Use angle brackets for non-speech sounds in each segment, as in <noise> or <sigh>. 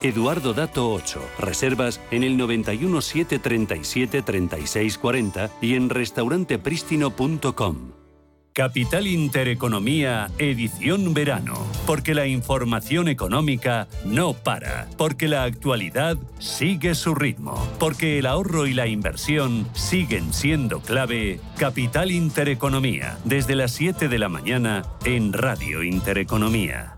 Eduardo Dato 8. Reservas en el 91 737 3640 y en restaurantepristino.com. Capital Intereconomía, edición verano. Porque la información económica no para. Porque la actualidad sigue su ritmo. Porque el ahorro y la inversión siguen siendo clave. Capital Intereconomía. Desde las 7 de la mañana en Radio Intereconomía.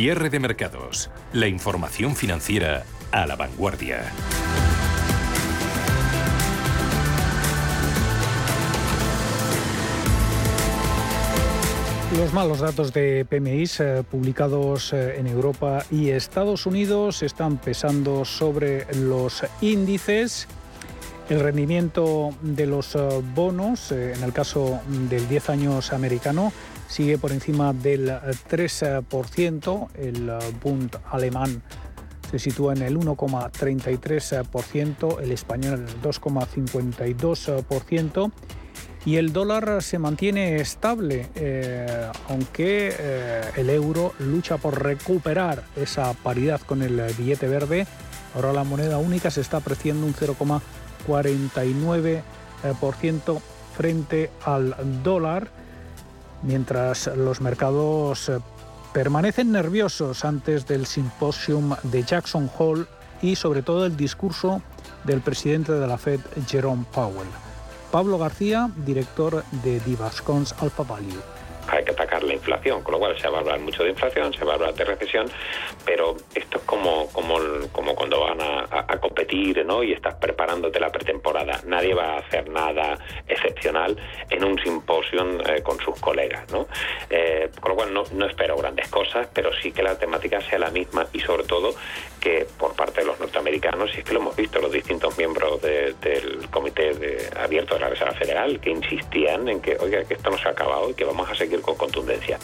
Cierre de mercados. La información financiera a la vanguardia. Los malos datos de PMI eh, publicados eh, en Europa y Estados Unidos están pesando sobre los índices. El rendimiento de los eh, bonos, en el caso del 10 años americano, sigue por encima del 3%. El Bund alemán se sitúa en el 1,33%, el español en el 2,52% y el dólar se mantiene estable, eh, aunque eh, el euro lucha por recuperar esa paridad con el billete verde. Ahora la moneda única se está apreciando un 0,49% frente al dólar mientras los mercados eh, permanecen nerviosos antes del simposium de Jackson Hole y sobre todo el discurso del presidente de la Fed, Jerome Powell. Pablo García, director de Divascons Alpha Value hay que atacar la inflación, con lo cual se va a hablar mucho de inflación, se va a hablar de recesión, pero esto es como, como, como cuando van a, competir ¿no? y estás preparándote la pretemporada. Nadie va a hacer nada excepcional en un simposio eh, con sus colegas. ¿no? Eh, con lo cual no, no espero grandes cosas, pero sí que la temática sea la misma y sobre todo que por parte de los norteamericanos, y es que lo hemos visto, los distintos miembros del Comité Abierto de la Reserva Federal, que insistían en que, oiga, que esto no se ha acabado y que vamos a seguir con contundencia.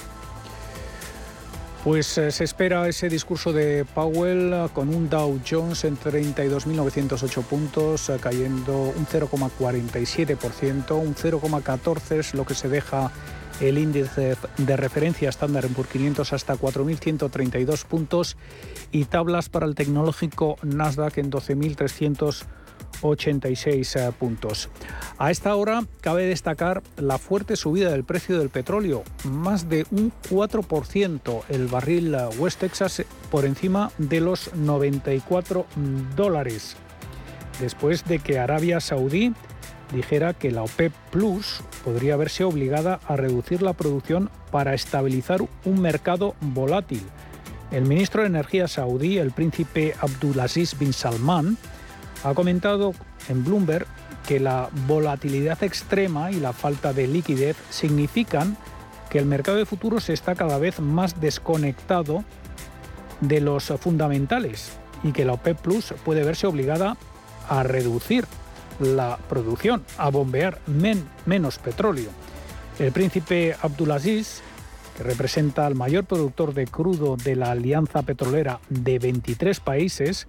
Pues eh, se espera ese discurso de Powell eh, con un Dow Jones en 32.908 puntos, eh, cayendo un 0,47%, un 0,14 es lo que se deja el índice de referencia estándar en por 500 hasta 4.132 puntos y tablas para el tecnológico Nasdaq en 12.300 puntos 86 eh, puntos. A esta hora cabe destacar la fuerte subida del precio del petróleo, más de un 4% el barril eh, West Texas por encima de los 94 mm, dólares, después de que Arabia Saudí dijera que la OPEP Plus podría verse obligada a reducir la producción para estabilizar un mercado volátil. El ministro de Energía saudí, el príncipe Abdulaziz bin Salman, ha comentado en Bloomberg que la volatilidad extrema y la falta de liquidez significan que el mercado de futuros está cada vez más desconectado de los fundamentales y que la OPEP Plus puede verse obligada a reducir la producción, a bombear menos petróleo. El príncipe Abdulaziz, que representa al mayor productor de crudo de la alianza petrolera de 23 países,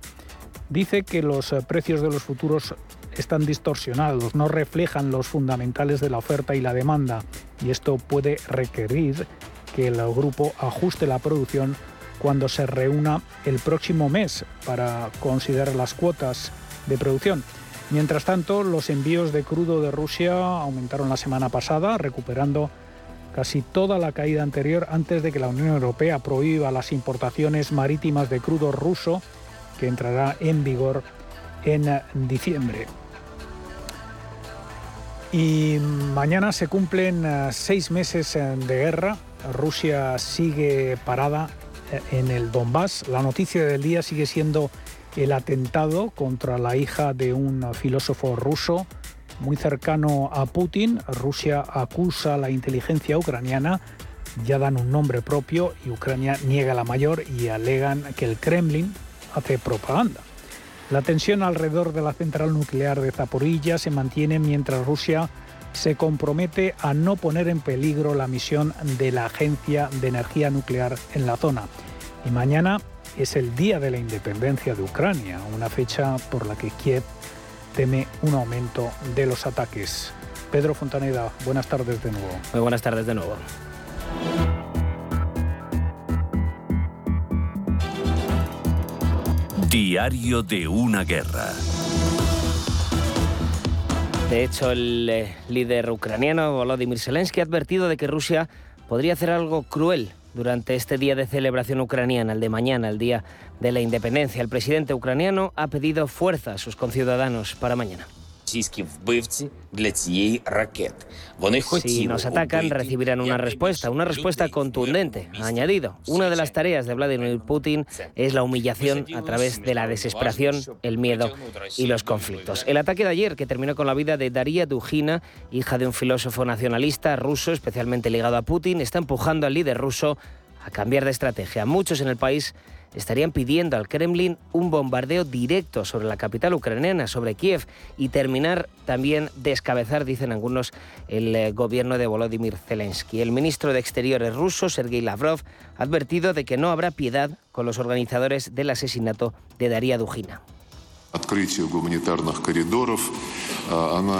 dice que los precios de los futuros están distorsionados, no reflejan los fundamentales de la oferta y la demanda, y esto puede requerir que el grupo ajuste la producción cuando se reúna el próximo mes para considerar las cuotas de producción. Mientras tanto, los envíos de crudo de Rusia aumentaron la semana pasada, recuperando casi toda la caída anterior antes de que la Unión Europea prohíba las importaciones marítimas de crudo ruso, que entrará en vigor en diciembre. Y mañana se cumplen eh, seis meses eh, de guerra. Rusia sigue parada eh, en el Donbass. La noticia del día sigue siendo el atentado contra la hija de un filósofo ruso muy cercano a Putin. Rusia acusa a la inteligencia ucraniana, ya dan un nombre propio y Ucrania niega la mayor y alegan que el Kremlin hace propaganda. La tensión alrededor de la central nuclear de Zaporilla se mantiene mientras Rusia se compromete a no poner en peligro la misión de la Agencia de Energía Nuclear en la zona. Y mañana es el Día de la Independencia de Ucrania, una fecha por la que Kiev teme un aumento de los ataques. Pedro Fontaneda, buenas tardes de nuevo. Muy buenas tardes de nuevo. Diario de una guerra. De hecho, el eh, líder ucraniano Volodymyr Zelensky ha advertido de que Rusia podría hacer algo cruel durante este día de celebración ucraniana, el de mañana, el día de la independencia. El presidente ucraniano ha pedido fuerza a sus conciudadanos para mañana. Si nos atacan, recibirán una respuesta, una respuesta contundente. Añadido, una de las tareas de Vladimir Putin es la humillación a través de la desesperación, el miedo y los conflictos. El ataque de ayer, que terminó con la vida de Daria Dugina, hija de un filósofo nacionalista ruso especialmente ligado a Putin, está empujando al líder ruso a cambiar de estrategia. Muchos en el país estarían pidiendo al Kremlin un bombardeo directo sobre la capital ucraniana, sobre Kiev, y terminar también descabezar, dicen algunos, el eh, gobierno de Volodymyr Zelensky. El ministro de Exteriores ruso, Sergei Lavrov, ha advertido de que no habrá piedad con los organizadores del asesinato de Daria Dugina.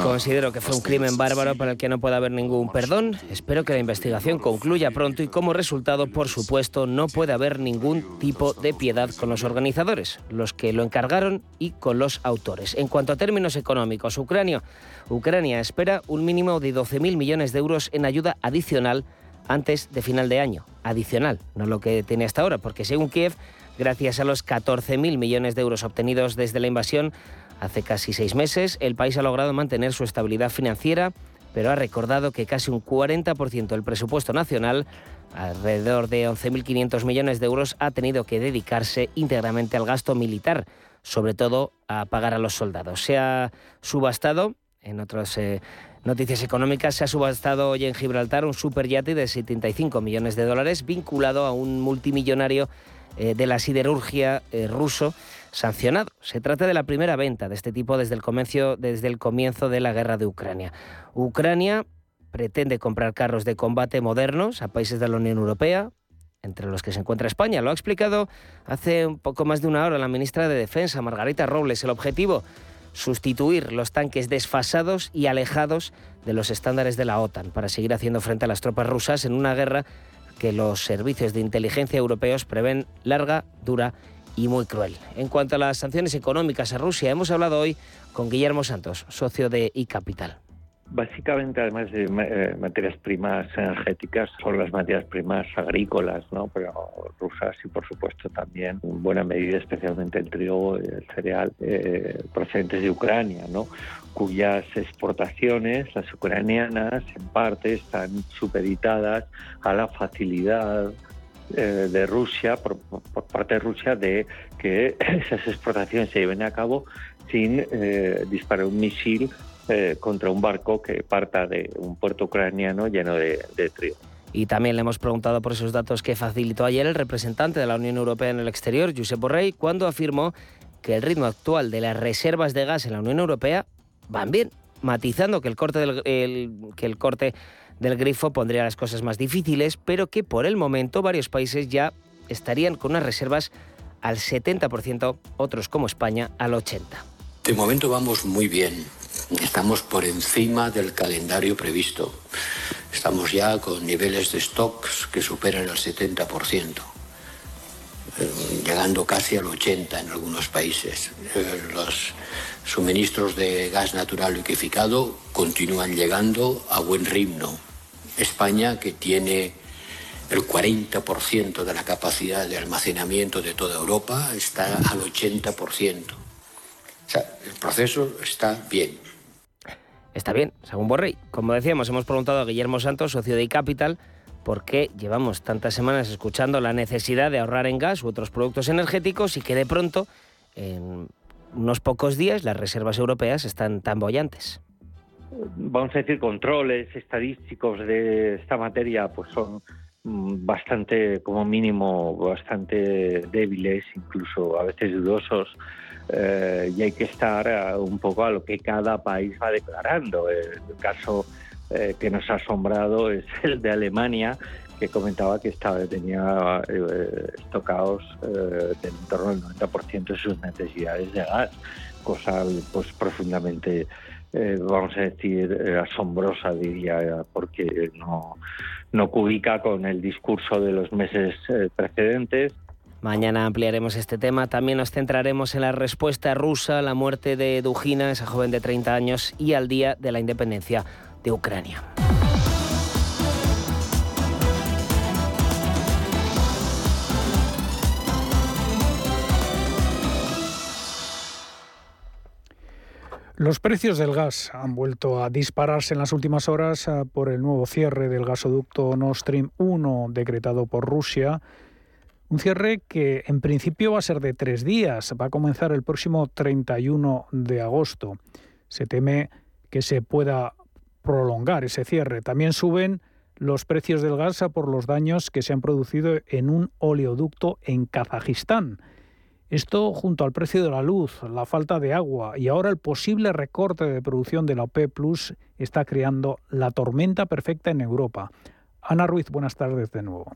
Considero que fue un crimen bárbaro para el que no puede haber ningún perdón. Espero que la investigación concluya pronto y como resultado, por supuesto, no puede haber ningún tipo de piedad con los organizadores, los que lo encargaron y con los autores. En cuanto a términos económicos, Ucrania, Ucrania espera un mínimo de 12.000 millones de euros en ayuda adicional antes de final de año. Adicional, no lo que tiene hasta ahora, porque según Kiev, Gracias a los 14.000 millones de euros obtenidos desde la invasión hace casi seis meses, el país ha logrado mantener su estabilidad financiera, pero ha recordado que casi un 40% del presupuesto nacional, alrededor de 11.500 millones de euros, ha tenido que dedicarse íntegramente al gasto militar, sobre todo a pagar a los soldados. Se ha subastado, en otras eh, noticias económicas, se ha subastado hoy en Gibraltar un superyate de 75 millones de dólares vinculado a un multimillonario de la siderurgia eh, ruso sancionado. Se trata de la primera venta de este tipo desde el, comienzo, desde el comienzo de la guerra de Ucrania. Ucrania pretende comprar carros de combate modernos a países de la Unión Europea, entre los que se encuentra España. Lo ha explicado hace un poco más de una hora la ministra de Defensa, Margarita Robles. El objetivo, sustituir los tanques desfasados y alejados de los estándares de la OTAN para seguir haciendo frente a las tropas rusas en una guerra que los servicios de inteligencia europeos prevén larga, dura y muy cruel. En cuanto a las sanciones económicas a Rusia, hemos hablado hoy con Guillermo Santos, socio de iCapital. Básicamente, además de eh, materias primas energéticas, son las materias primas agrícolas, ¿no? Pero rusas y, por supuesto, también en buena medida, especialmente el trigo y el cereal, eh, procedentes de Ucrania, ¿no? Cuyas exportaciones, las ucranianas, en parte, están supeditadas a la facilidad eh, de Rusia, por, parte de Rusia, de que <laughs> esas exportaciones se lleven a cabo sin disparar un misil eh, contra un barco que parta de un puerto ucraniano lleno de, de trigo. Y también le hemos preguntado por esos datos que facilitó ayer el representante de la Unión Europea en el exterior, Josep Borrell, cuando afirmó que el ritmo actual de las reservas de gas en la Unión Europea van bien, matizando que el corte del, que el corte del grifo pondría las cosas más difíciles, pero que por el momento varios países ya estarían con unas reservas al 70%, otros como España al 80%. De momento vamos muy bien. Estamos por encima del calendario previsto. Estamos ya con niveles de stocks que superan el 70%, eh, llegando casi al 80% en algunos países. Eh, los suministros de gas natural liqueficado continúan llegando a buen ritmo. España, que tiene el 40% de la capacidad de almacenamiento de toda Europa, está al 80%. O sea, el proceso está bien está bien, según Borrell. Como decíamos, hemos preguntado a Guillermo Santos, socio de iCapital, por qué llevamos tantas semanas escuchando la necesidad de ahorrar en gas u otros productos energéticos y que de pronto, unos pocos días, las reservas europeas están tan bollantes. vamos a decir, controles estadísticos de esta materia, pues son mm, bastante, como mínimo, bastante débiles, incluso a veces dudosos. Eh, y hay que estar eh, un poco a lo que cada país va declarando. El caso eh, que nos ha asombrado <laughs> es el de Alemania, que comentaba que estaba, tenía estocados del entorno del 90% de sus necesidades de gas, cosa pues profundamente vamos a decir, asombrosa, diría, porque no, no cubica con el discurso de los meses precedentes Mañana ampliaremos este tema. También nos centraremos en la respuesta rusa a la muerte de Dujina, esa joven de 30 años, y al día de la independencia de Ucrania. Los precios del gas han vuelto a dispararse en las últimas horas ah, por el nuevo cierre del gasoducto Nord Stream 1 decretado por Rusia un cierre que en principio va a ser de tres días, va a comenzar el próximo 31 de agosto. Se teme que se pueda prolongar ese cierre. También suben los precios del gas por los daños que se han producido en un oleoducto en Kazajistán. Esto junto al precio de la luz, la falta de agua y ahora el posible recorte de producción de la OPE Plus está creando la tormenta perfecta en Europa. Ana Ruiz, buenas tardes de nuevo.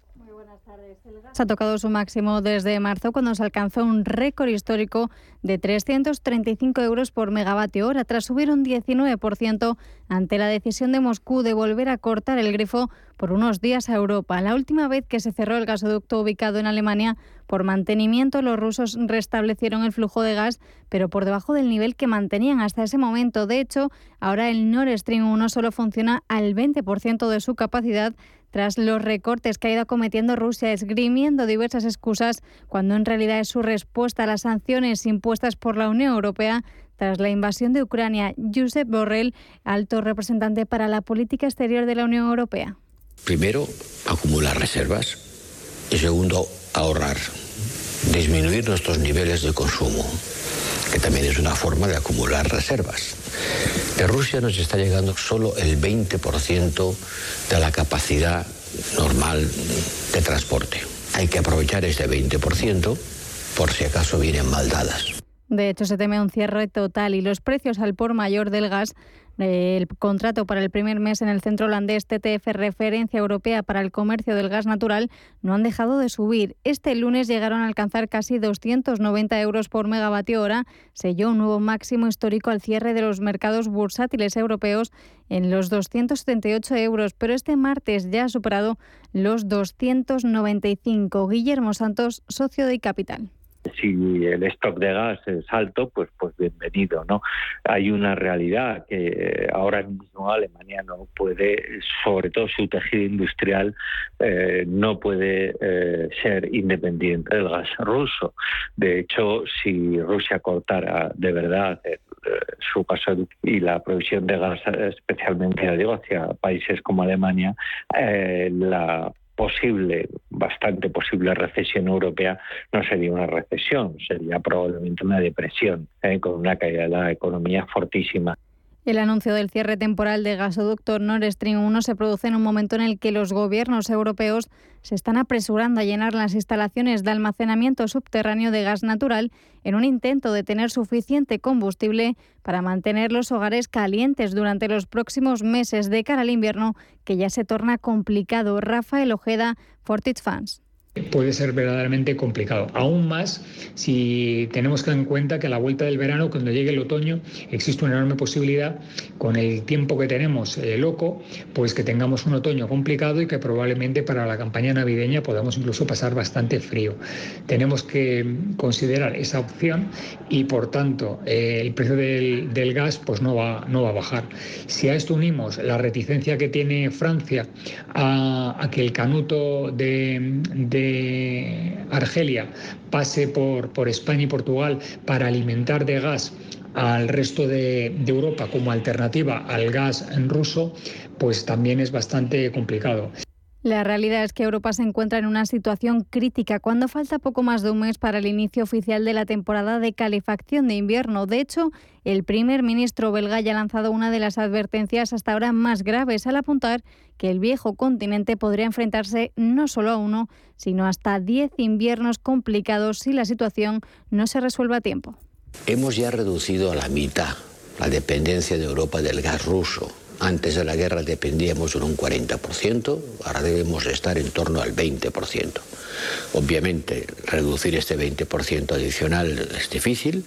Se ha tocado su máximo desde marzo cuando se alcanzó un récord histórico de 335 euros por megavatio hora, tras subir un 19% ante la decisión de Moscú de volver a cortar el grifo por unos días a Europa. La última vez que se cerró el gasoducto ubicado en Alemania por mantenimiento, los rusos restablecieron el flujo de gas, pero por debajo del nivel que mantenían hasta ese momento. De hecho, ahora el Nord Stream 1 solo funciona al 20% de su capacidad tras los recortes que ha ido cometiendo Rusia, esgrimiendo diversas excusas, cuando en realidad es su respuesta a las sanciones impuestas por la Unión Europea tras la invasión de Ucrania. Josep Borrell, alto representante para la política exterior de la Unión Europea. Primero, acumular reservas. Y segundo, ahorrar. Disminuir nuestros niveles de consumo, que también es una forma de acumular reservas. De Rusia nos está llegando solo el 20% de la capacidad normal de transporte. Hay que aprovechar ese 20% por si acaso vienen maldadas. De hecho, se teme un cierre total y los precios al por mayor del gas el contrato para el primer mes en el centro holandés TTF, referencia europea para el comercio del gas natural, no han dejado de subir. Este lunes llegaron a alcanzar casi 290 euros por megavatio hora, selló un nuevo máximo histórico al cierre de los mercados bursátiles europeos en los 278 euros, pero este martes ya ha superado los 295. Guillermo Santos, socio de Capital si el stock de gas es alto, pues pues bienvenido, ¿no? Hay una realidad que ahora mismo Alemania no puede, sobre todo su tejido industrial, eh, no puede eh, ser independiente del gas ruso. De hecho, si Rusia cortara de verdad eh, su paso y la provisión de gas, especialmente digo, hacia países como Alemania, la posible, bastante posible recesión europea no sería una recesión, sería probablemente una depresión, ¿eh? con una caída de la economía fortísima. El anuncio del cierre temporal de gasoducto Nord Stream 1 se produce en un momento en el que los gobiernos europeos se están apresurando a llenar las instalaciones de almacenamiento subterráneo de gas natural en un intento de tener suficiente combustible para mantener los hogares calientes durante los próximos meses de cara al invierno, que ya se torna complicado. Rafael Ojeda, Fortit Fans puede ser verdaderamente complicado. Aún más si tenemos en cuenta que a la vuelta del verano, cuando llegue el otoño, existe una enorme posibilidad, con el tiempo que tenemos eh, loco, pues que tengamos un otoño complicado y que probablemente para la campaña navideña podamos incluso pasar bastante frío. Tenemos que considerar esa opción y por tanto eh, el precio del, gas pues no va, no va a bajar. Si a esto unimos la reticencia que tiene Francia a, que el canuto de Argelia pase por, por España y Portugal para alimentar de gas al resto de, de, Europa como alternativa al gas ruso, pues también es bastante complicado. La realidad es que Europa se encuentra en una situación crítica cuando falta poco más de un mes para el inicio oficial de la temporada de calefacción de invierno. De hecho, el primer ministro belga ya ha lanzado una de las advertencias hasta ahora más graves al apuntar que el viejo continente podría enfrentarse no solo a uno, sino hasta diez inviernos complicados si la situación no se resuelve a tiempo. Hemos ya reducido a la mitad la dependencia de Europa del gas ruso antes de la guerra dependíamos de un 40%, ahora debemos estar en torno al 20%. Obviamente, reducir este 20% adicional es difícil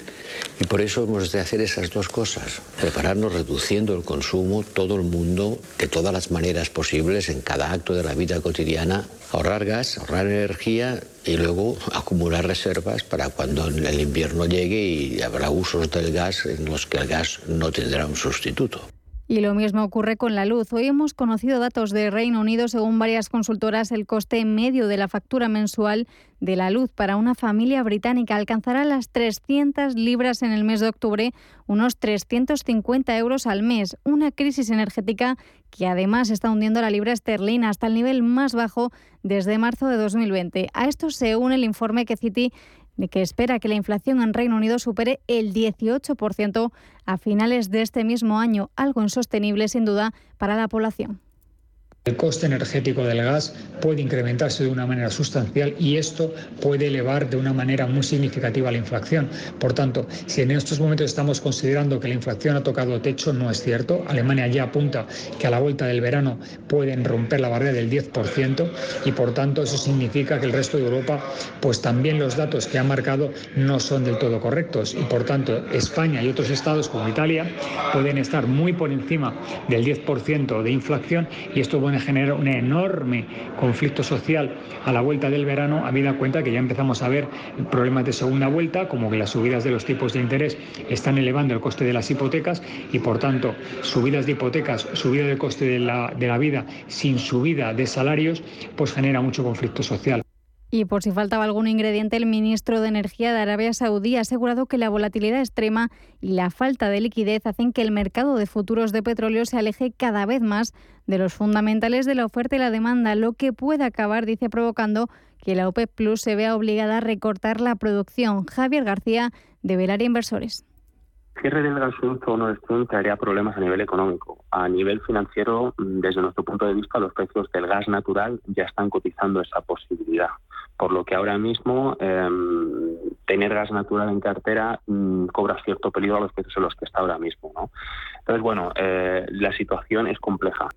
y por eso hemos de hacer esas dos cosas. Prepararnos reduciendo el consumo, todo el mundo, de todas las maneras posibles, en cada acto de la vida cotidiana, ahorrar gas, ahorrar energía y luego acumular reservas para cuando el invierno llegue y habrá usos del gas en los que el gas no tendrá un sustituto. Y lo mismo ocurre con la luz. Hoy hemos conocido datos de Reino Unido. Según varias consultoras, el coste medio de la factura mensual de la luz para una familia británica alcanzará las 300 libras en el mes de octubre, unos 350 euros al mes. Una crisis energética que además está hundiendo la libra esterlina hasta el nivel más bajo desde marzo de 2020. A esto se une el informe que Citi que espera que la inflación en Reino Unido supere el 18% a finales de este mismo año, algo insostenible sin duda para la población. El coste energético del gas puede incrementarse de una manera sustancial y esto puede elevar de una manera muy significativa la inflación. Por tanto, si en estos momentos estamos considerando que la inflación ha tocado techo, no es cierto. Alemania ya apunta que a la vuelta del verano pueden romper la barrera del 10% y por tanto eso significa que el resto de Europa, pues también los datos que ha marcado no son del todo correctos y por tanto España y otros estados como Italia pueden estar muy por encima del 10% de inflación y esto genera un enorme conflicto social a la vuelta del verano, habida cuenta que ya empezamos a ver problemas de segunda vuelta, como que las subidas de los tipos de interés están elevando el coste de las hipotecas y, por tanto, subidas de hipotecas, subida del coste de la, de la vida sin subida de salarios, pues genera mucho conflicto social. Y por si faltaba algún ingrediente, el ministro de Energía de Arabia Saudí ha asegurado que la volatilidad extrema y la falta de liquidez hacen que el mercado de futuros de petróleo se aleje cada vez más de los fundamentales de la oferta y la demanda, lo que puede acabar, dice, provocando que la OPEP Plus se vea obligada a recortar la producción. Javier García, de Velaria Inversores cierre del gasoducto Nord Stream traería problemas a nivel económico. A nivel financiero, desde nuestro punto de vista, los precios del gas natural ya están cotizando esa posibilidad. Por lo que ahora mismo em, tener gas natural en cartera mm, cobra cierto peligro a los precios en los que está ahora mismo. ¿no? Entonces, bueno, eh, la situación es compleja.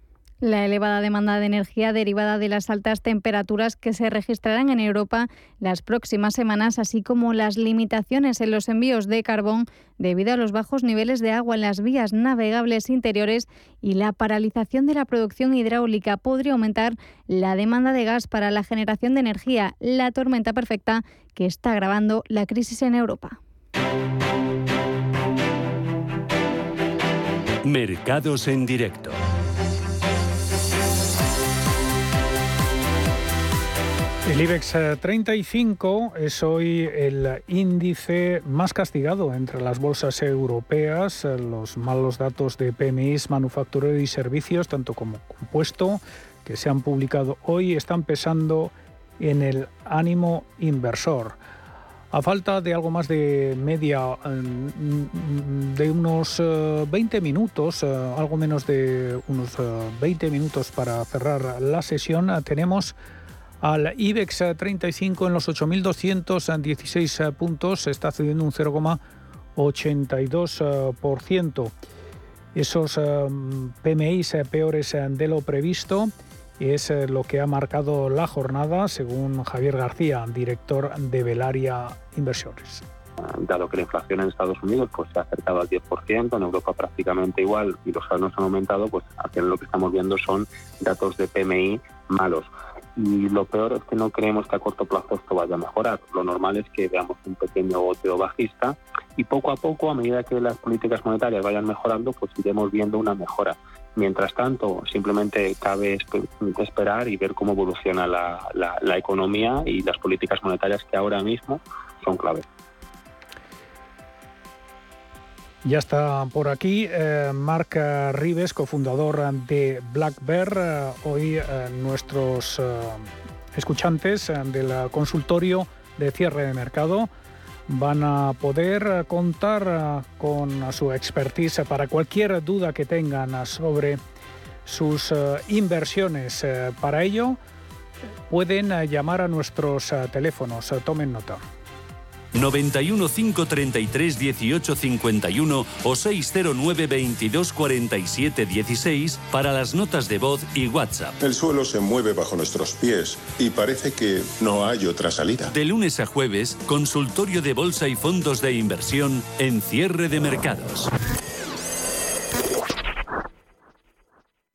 La elevada demanda de energía derivada de las altas temperaturas que se registrarán en Europa las próximas semanas, así como las limitaciones en los envíos de carbón debido a los bajos niveles de agua en las vías navegables interiores y la paralización de la producción hidráulica podría aumentar la demanda de gas para la generación de energía, la tormenta perfecta que está agravando la crisis en Europa. Mercados en directo. El IBEX 35 eh, es hoy el índice más castigado entre las bolsas europeas. Eh, los malos datos de PMIs, manufacturero y servicios, tanto como compuesto, que se han publicado hoy, están pesando en el ánimo inversor. A falta de algo más de media, mm, de unos 20 eh, minutos, algo menos de unos 20 minutos para cerrar la sesión, tenemos al IBEX 35 en los 8.216 puntos, está cediendo un 0,82%. Esos um, PMIs peores de lo previsto es eh, lo que ha marcado la jornada, según Javier García, director de Velaria Inversiones dado que la inflación en Estados Unidos pues se ha acercado al 10%, en Europa prácticamente igual y los salarios han aumentado, pues al lo que estamos viendo son datos de PMI malos y lo peor es que no creemos que a corto plazo esto vaya a mejorar. Lo normal es que veamos un pequeño goteo bajista y poco a poco, a medida que las políticas monetarias vayan mejorando, pues iremos viendo una mejora. Mientras tanto, simplemente cabe esperar y ver cómo evoluciona la, la economía y las políticas monetarias que ahora mismo son clave. Ya está por aquí eh, Marc Rives, cofundador de Black Bear. Eh, hoy eh, nuestros escuchantes del consultorio de cierre de mercado van a poder contar con su expertise para cualquier duda que tengan sobre sus inversiones. Para ello, pueden llamar a nuestros teléfonos. Tomen nota. 91 533 18 51 o 609 22 47 16 para las notas de voz y WhatsApp. El suelo se mueve bajo nuestros pies y parece que no hay otra salida. De lunes a jueves, consultorio de bolsa y fondos de inversión en cierre de mercados.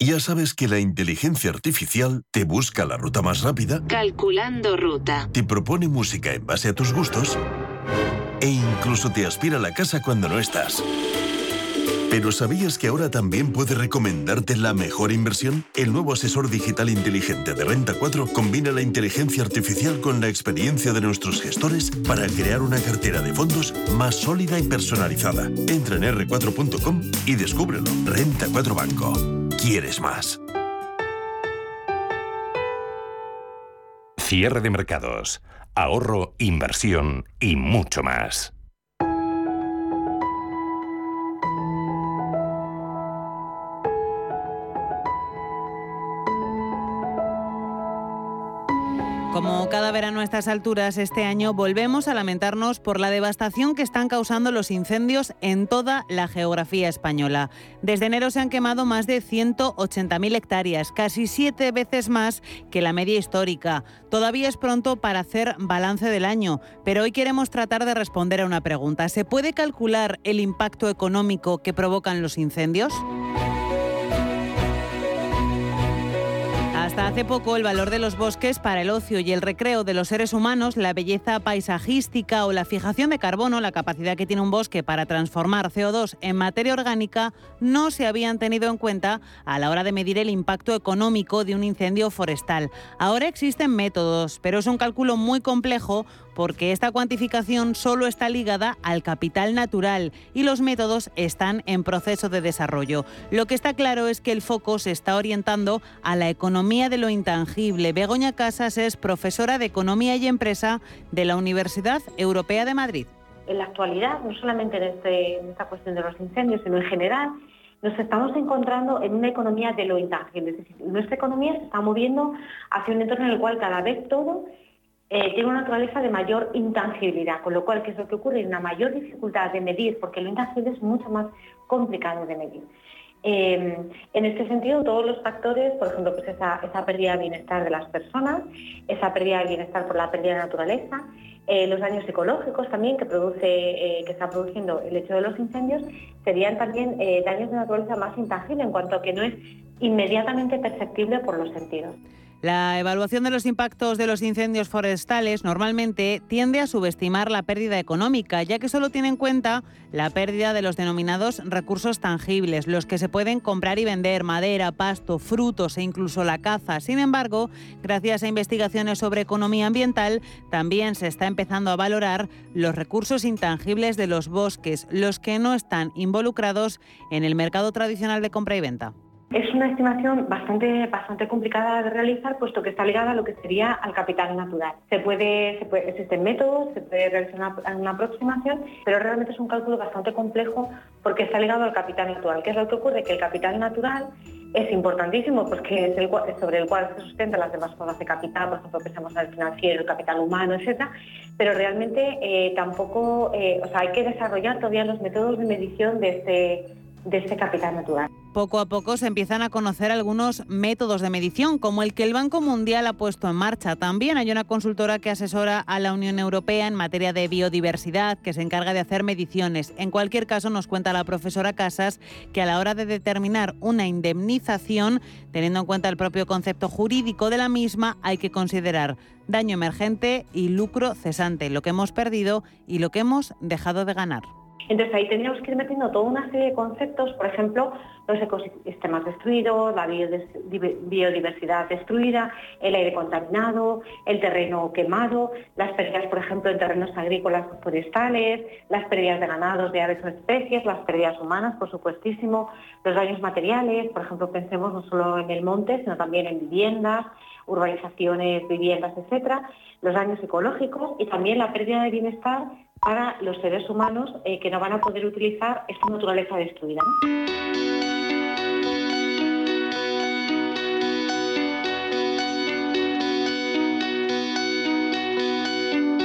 Ya sabes que la inteligencia artificial te busca la ruta más rápida. Calculando ruta. Te propone música en base a tus gustos e incluso te aspira la casa cuando no estás. Pero ¿sabías que ahora también puede recomendarte la mejor inversión? El nuevo asesor digital inteligente de Renta 4 combina la inteligencia artificial con la experiencia de nuestros gestores para crear una cartera de fondos más sólida y personalizada. Entra en r4.com y descúbrelo. Renta 4 Banco. ¿Quieres más? Cierre de mercados ahorro, inversión y mucho más. Cada verano a estas alturas, este año volvemos a lamentarnos por la devastación que están causando los incendios en toda la geografía española. Desde enero se han quemado más de 180.000 hectáreas, casi siete veces más que la media histórica. Todavía es pronto para hacer balance del año, pero hoy queremos tratar de responder a una pregunta. ¿Se puede calcular el impacto económico que provocan los incendios? Hace poco el valor de los bosques para el ocio y el recreo de los seres humanos, la belleza paisajística o la fijación de carbono, la capacidad que tiene un bosque para transformar CO2 en materia orgánica, no se habían tenido en cuenta a la hora de medir el impacto económico de un incendio forestal. Ahora existen métodos, pero es un cálculo muy complejo porque esta cuantificación solo está ligada al capital natural y los métodos están en proceso de desarrollo. Lo que está claro es que el foco se está orientando a la economía de lo intangible. Begoña Casas es profesora de Economía y Empresa de la Universidad Europea de Madrid. En la actualidad, no solamente en, este, esta cuestión de los incendios, sino en general, nos estamos encontrando en una economía de lo intangible. Es decir, nuestra economía se está moviendo hacia un entorno en el cual cada vez todo eh, tiene una naturaleza de mayor intangibilidad, con lo cual, ¿qué es lo que ocurre? Una mayor dificultad de medir, porque lo intangible es mucho más complicado de medir. Eh, en este sentido, todos los factores, por ejemplo, pues esa, pérdida de bienestar de las personas, esa pérdida de bienestar por la pérdida de naturaleza, eh, los daños ecológicos también que produce, que está produciendo el hecho de los incendios, serían también daños de naturaleza más intangible en cuanto a que no es inmediatamente perceptible por los sentidos. La evaluación de los impactos de los incendios forestales normalmente tiende a subestimar la pérdida económica, ya que solo tiene en cuenta la pérdida de los denominados recursos tangibles, los que se pueden comprar y vender, madera, pasto, frutos e incluso la caza. Sin embargo, gracias a investigaciones sobre economía ambiental, también se está empezando a valorar los recursos intangibles de los bosques, los que no están involucrados en el mercado tradicional de compra y venta. Es una estimación bastante, bastante complicada de realizar, puesto que está ligada a lo que sería al capital natural. Se puede, existen métodos, se puede realizar una, aproximación, pero realmente es un cálculo bastante complejo porque está ligado al capital natural. ¿Qué es lo que ocurre? Que el capital natural es importantísimo porque es sobre el cual se sustentan las demás formas de capital, por ejemplo, pensamos en el financiero, el capital humano, etcétera, pero realmente eh, tampoco, eh, o sea, hay que desarrollar todavía los métodos de medición de este de este capital natural. Poco a poco se empiezan a conocer algunos métodos de medición, como el que el Banco Mundial ha puesto en marcha. También hay una consultora que asesora a la Unión Europea en materia de biodiversidad, que se encarga de hacer mediciones. En cualquier caso, nos cuenta la profesora Casas que a la hora de determinar una indemnización, teniendo en cuenta el propio concepto jurídico de la misma, hay que considerar daño emergente y lucro cesante, lo que hemos perdido y lo que hemos dejado de ganar. Entonces ahí tendríamos que ir metiendo toda una serie de conceptos, por ejemplo, los ecosistemas destruidos, la biodiversidad destruida, el aire contaminado, el terreno quemado, las pérdidas, por ejemplo, en terrenos agrícolas forestales, las pérdidas de ganados, de aves o especies, las pérdidas humanas, por supuestísimo, los daños materiales, por ejemplo, pensemos no solo en el monte, sino también en viviendas, urbanizaciones, viviendas, etcétera, los daños ecológicos y también la pérdida de bienestar para los seres humanos eh, que no van a poder utilizar esta naturaleza destruida.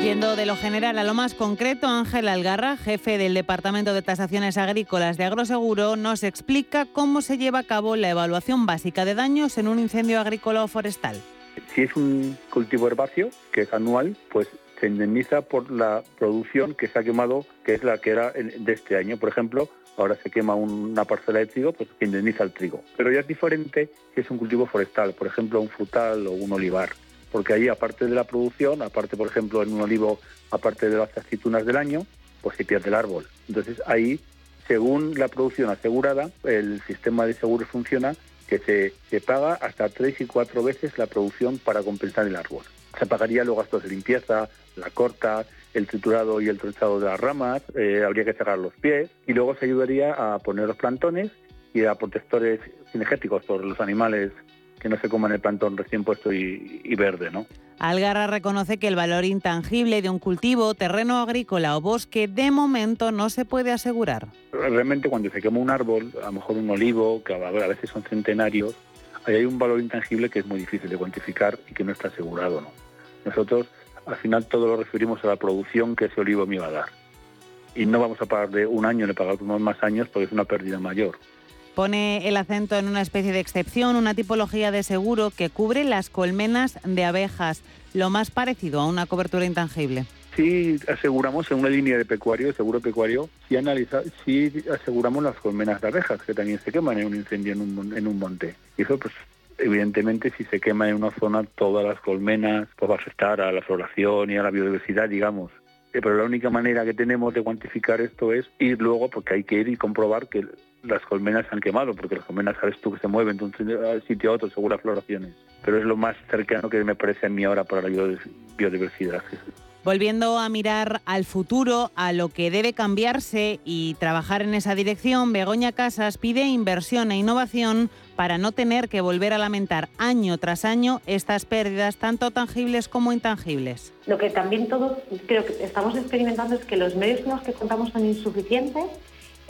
Yendo de lo general a lo más concreto, Ángel Algarra, jefe del Departamento de Tasaciones Agrícolas de Agroseguro, nos explica cómo se lleva a cabo la evaluación básica de daños en un incendio agrícola o forestal. Si es un cultivo herbáceo, que es anual, pues se indemniza por la producción que se ha quemado, que es la que era de este año. Por ejemplo, ahora se quema una parcela de trigo, pues se indemniza el trigo. Pero ya es diferente si es un cultivo forestal, por ejemplo, un frutal o un olivar porque ahí aparte de la producción, aparte por ejemplo en un olivo, aparte de las aceitunas del año, pues se pierde el árbol. Entonces ahí, según la producción asegurada, el sistema de seguros funciona que se, se paga hasta tres y cuatro veces la producción para compensar el árbol. Se pagaría los gastos de limpieza, la corta, el triturado y el trozado de las ramas, eh, habría que cerrar los pies y luego se ayudaría a poner los plantones y a protectores cinegéticos por los animales que no se coman el plantón recién puesto y, verde, ¿no? Algarra reconoce que el valor intangible de un cultivo, terreno agrícola o bosque de momento no se puede asegurar. Realmente cuando se quema un árbol, a lo mejor un olivo, que a veces son centenarios, ahí hay un valor intangible que es muy difícil de cuantificar y que no está asegurado. ¿no? Nosotros al final todo lo referimos a la producción que ese olivo me va a dar. Y no vamos a pagar de un año, le pagamos más años porque es una pérdida mayor. Pone el acento en una especie de excepción, una tipología de seguro que cubre las colmenas de abejas, lo más parecido a una cobertura intangible. Sí, aseguramos en una línea de pecuario, de seguro pecuario, sí, analiza, sí aseguramos las colmenas de abejas que también se queman en un incendio en un, en un monte. Y eso, pues, evidentemente, si se quema en una zona, todas las colmenas, pues va a afectar a la floración y a la biodiversidad, digamos. Eh, pero la única manera que tenemos de cuantificar esto es ir luego, porque hay que ir y comprobar que las colmenas se han quemado, porque las colmenas sabes tú que se mueven de un sitio a otro según las floraciones. Pero es lo más cercano que me parece a mí ahora para la biodiversidad. Volviendo a mirar al futuro, a lo que debe cambiarse y trabajar en esa dirección, Begoña Casas pide inversión e innovación para no tener que volver a lamentar año tras año estas pérdidas, tanto tangibles como intangibles. Lo que también todos creo que estamos experimentando es que los medios con los que contamos son insuficientes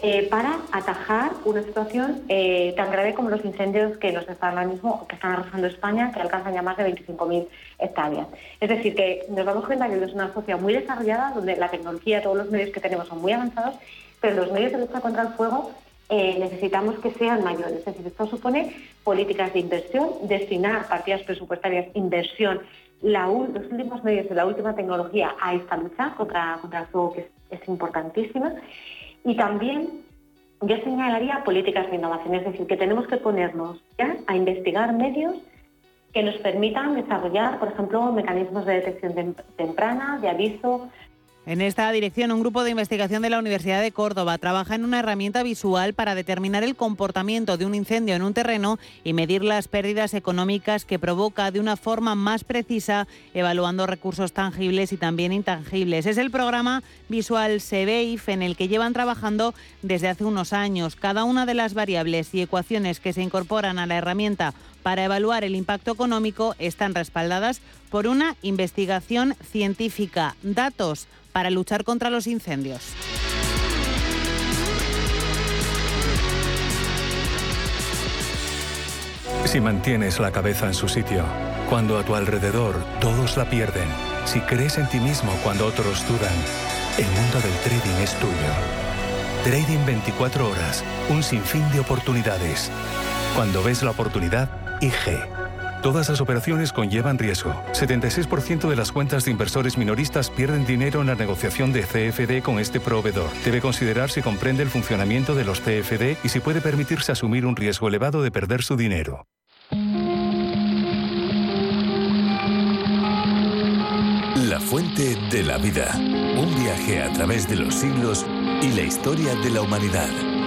eh, para atajar una situación eh, tan grave como los incendios que nos están ahora mismo, que están arrasando España, que alcanzan ya más de 25.000 hectáreas. Es decir, que nos damos cuenta que es una sociedad muy desarrollada, donde la tecnología, todos los medios que tenemos son muy avanzados, pero los medios de lucha contra el fuego eh, necesitamos que sean mayores. Es decir, esto supone políticas de inversión, destinar partidas presupuestarias, inversión, los últimos medios de la última tecnología a esta lucha contra, contra el fuego, que es, es importantísima. Y también yo señalaría políticas de innovación, es decir, que tenemos que ponernos ya a investigar medios que nos permitan desarrollar, por ejemplo, mecanismos de detección temprana, de aviso, en esta dirección, un grupo de investigación de la Universidad de Córdoba trabaja en una herramienta visual para determinar el comportamiento de un incendio en un terreno y medir las pérdidas económicas que provoca de una forma más precisa, evaluando recursos tangibles y también intangibles. Es el programa visual SEBEIF en el que llevan trabajando desde hace unos años. Cada una de las variables y ecuaciones que se incorporan a la herramienta para evaluar el impacto económico están respaldadas por una investigación científica. Datos para luchar contra los incendios. Si mantienes la cabeza en su sitio, cuando a tu alrededor todos la pierden, si crees en ti mismo cuando otros dudan, el mundo del trading es tuyo. Trading 24 horas, un sinfín de oportunidades. Cuando ves la oportunidad, IG. Todas las operaciones conllevan riesgo. 76% de las cuentas de inversores minoristas pierden dinero en la negociación de CFD con este proveedor. Debe considerar si comprende el funcionamiento de los CFD y si puede permitirse asumir un riesgo elevado de perder su dinero. La fuente de la vida. Un viaje a través de los siglos y la historia de la humanidad.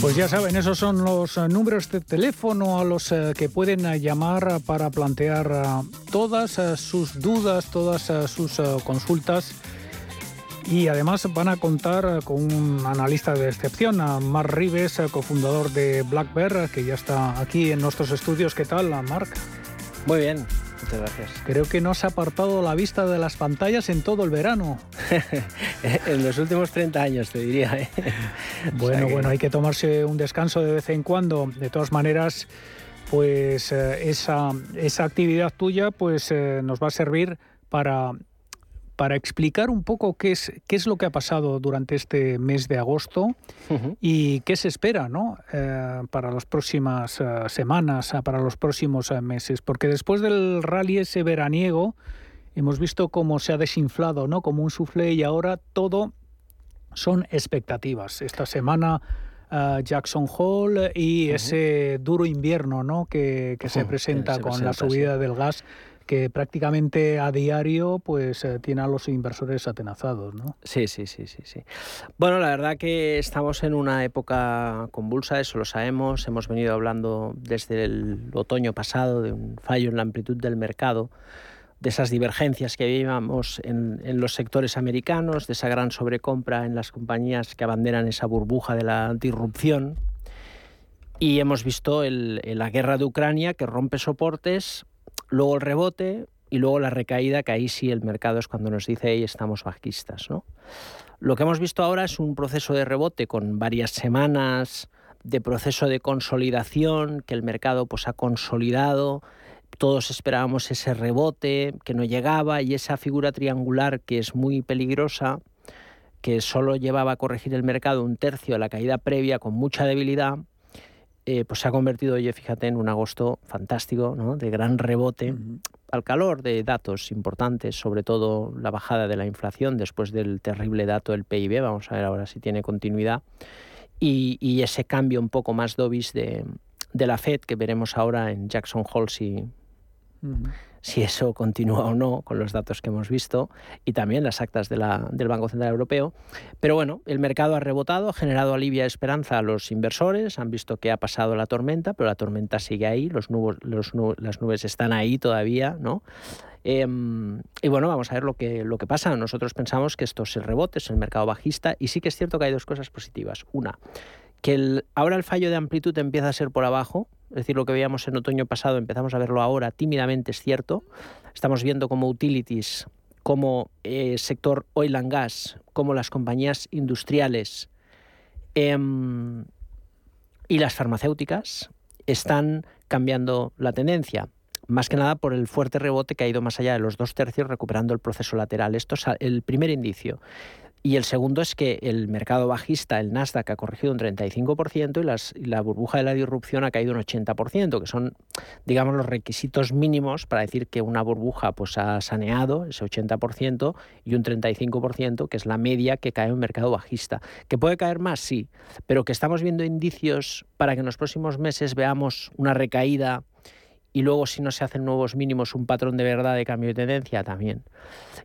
Pues ya saben, esos son los eh, números de teléfono a los eh, que pueden eh, llamar para plantear todas sus dudas, todas sus consultas. Y además van a contar con un analista de excepción, a Mark Rives, cofundador de Black Bear, que ya está aquí en nuestros estudios. ¿Qué tal, Mark? Muy bien, Muchas gracias. Creo que no se ha apartado la vista de las pantallas en todo el verano. <laughs> en los últimos 30 años, te diría. ¿eh? Bueno, bueno, hay que tomarse un descanso de vez en cuando. De todas maneras, pues eh, esa, esa actividad tuya pues, eh, nos va a servir para para explicar un poco qué es, qué es lo que ha pasado durante este mes de agosto y qué se espera ¿no? Eh, para las próximas eh, semanas, eh, para los próximos meses. Porque después del rally ese veraniego, hemos visto cómo se ha desinflado ¿no? como un soufflé y ahora todo son expectativas. Esta semana Jackson Hole y ese duro invierno ¿no? que, se presenta con la subida del gas que prácticamente a diario pues eh, tiene a los inversores atenazados, ¿no? Sí, sí, sí, sí, sí. Bueno, la verdad que estamos en una época convulsa, eso lo sabemos. Hemos venido hablando desde el otoño pasado de un fallo en la amplitud del mercado de esas divergencias que vivimos en, los sectores americanos, de esa gran sobrecompra en las compañías que abanderan esa burbuja de la disrupción. Y hemos visto la guerra de Ucrania que rompe soportes, luego el rebote y luego la recaída, que ahí sí el mercado es cuando nos dice, ahí estamos bajistas. ¿no? Lo que hemos visto ahora es un proceso de rebote con varias semanas de proceso de consolidación, que el mercado pues, ha consolidado, todos esperábamos ese rebote que no llegaba y esa figura triangular que es muy peligrosa, que solo llevaba a corregir el mercado un tercio de la caída previa con mucha debilidad, eh, pues se ha convertido, oye, fíjate, en un agosto fantástico, ¿no? de gran rebote, al calor de datos importantes, sobre todo la bajada de la inflación después del terrible dato del PIB, vamos a ver ahora si tiene continuidad, y, ese cambio un poco más dovish de, de, la Fed que veremos ahora en Jackson Hole si, si eso continúa o no con los datos que hemos visto y también las actas de del Banco Central Europeo. Pero bueno, el mercado ha rebotado, ha generado alivia y esperanza a los inversores, han visto que ha pasado la tormenta, pero la tormenta sigue ahí, los los las nubes están ahí todavía, ¿no? Em, y bueno, vamos a ver lo que, lo que pasa. Nosotros pensamos que esto es el rebote, es el mercado bajista y sí que es cierto que hay dos cosas positivas. Una, que el, ahora el fallo de amplitud empieza a ser por abajo, es decir, lo que veíamos en otoño pasado empezamos a verlo ahora, tímidamente es cierto. Estamos viendo como utilities, como eh, sector oil and gas, como las compañías industriales em, y las farmacéuticas están cambiando la tendencia. Más que nada por el fuerte rebote que ha ido más allá de los dos tercios recuperando el proceso lateral. Esto es el primer indicio. Y el segundo es que el mercado bajista, el Nasdaq, ha corregido un 35% y, las, la burbuja de la disrupción ha caído un 80%, que son, digamos, los requisitos mínimos para decir que una burbuja pues, ha saneado ese 80% y un 35%, que es la media que cae en un mercado bajista. ¿Que puede caer más? Sí, pero que estamos viendo indicios para que en los próximos meses veamos una recaída y luego si no se hacen nuevos mínimos un patrón de verdad de cambio de tendencia también.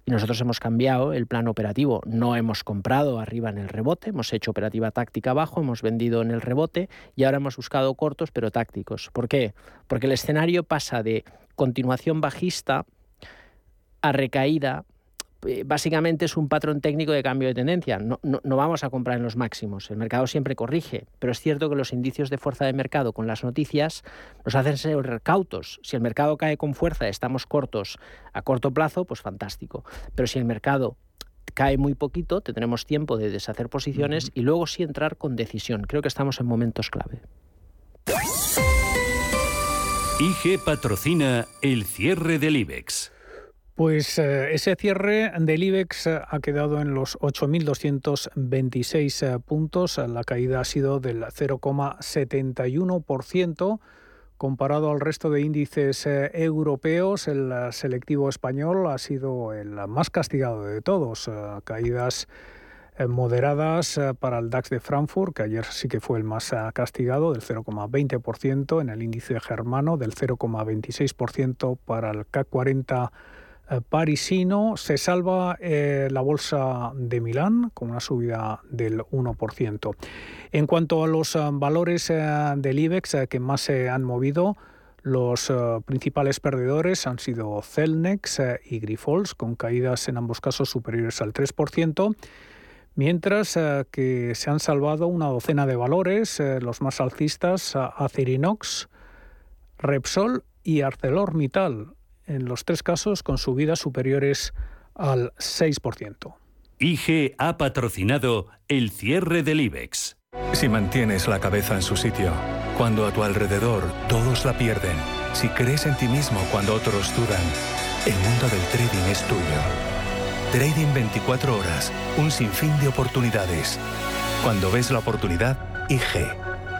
Y nosotros hemos cambiado el plan operativo, no hemos comprado arriba en el rebote, hemos hecho operativa táctica abajo, hemos vendido en el rebote y ahora hemos buscado cortos pero tácticos. ¿Por qué? Porque el escenario pasa de continuación bajista a recaída básicamente es un patrón técnico de cambio de tendencia. No, vamos a comprar en los máximos. El mercado siempre corrige, pero es cierto que los indicios de fuerza de mercado con las noticias nos hacen ser cautos. Si el mercado cae con fuerza, estamos cortos a corto plazo, pues fantástico. Pero si el mercado cae muy poquito, tendremos tiempo de deshacer posiciones y luego sí entrar con decisión. Creo que estamos en momentos clave. IG patrocina el cierre del IBEX. Pues eh, ese cierre del IBEX eh, ha quedado en los 8.226 eh, puntos. La caída ha sido del 0,71%. Comparado al resto de índices europeos, el selectivo español ha sido el más castigado de todos. caídas moderadas para el DAX de Frankfurt, que ayer sí que fue el más castigado, del 0,20%, en el índice germano, del 0,26% para el CAC 40 eh, parisino. Se salva eh, la bolsa de Milán con una subida del 1%. En cuanto a los eh, valores del IBEX que más se han movido, los principales perdedores han sido Celnex y Grifols, con caídas en ambos casos superiores al 3%. Mientras que se han salvado una docena de valores, los más alcistas, Acerinox, Repsol y ArcelorMittal en los tres casos con subidas superiores al 6%. IG ha patrocinado el cierre del IBEX. Si mantienes la cabeza en su sitio, cuando a tu alrededor todos la pierden, si crees en ti mismo cuando otros dudan, el mundo del trading es tuyo. Trading 24 horas, un sinfín de oportunidades. Cuando ves la oportunidad, IG.